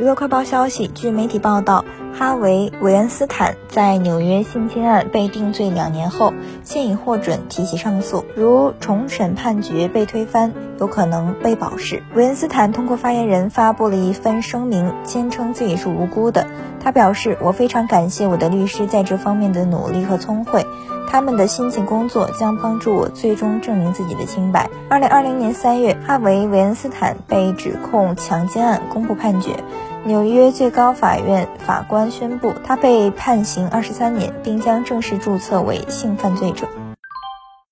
娱乐快报消息，据媒体报道，哈维·韦恩斯坦在纽约性侵案被定罪两年后，现已获准提起上诉。如重审判决被推翻，有可能被保释。韦恩斯坦通过发言人发布了一份声明，坚称自己是无辜的。他表示：“我非常感谢我的律师在这方面的努力和聪慧，他们的辛勤工作将帮助我最终证明自己的清白。”二零二零年三月，哈维·维恩斯坦被指控强奸案公布判决。纽约最高法院法官宣布，他被判刑二十三年，并将正式注册为性犯罪者。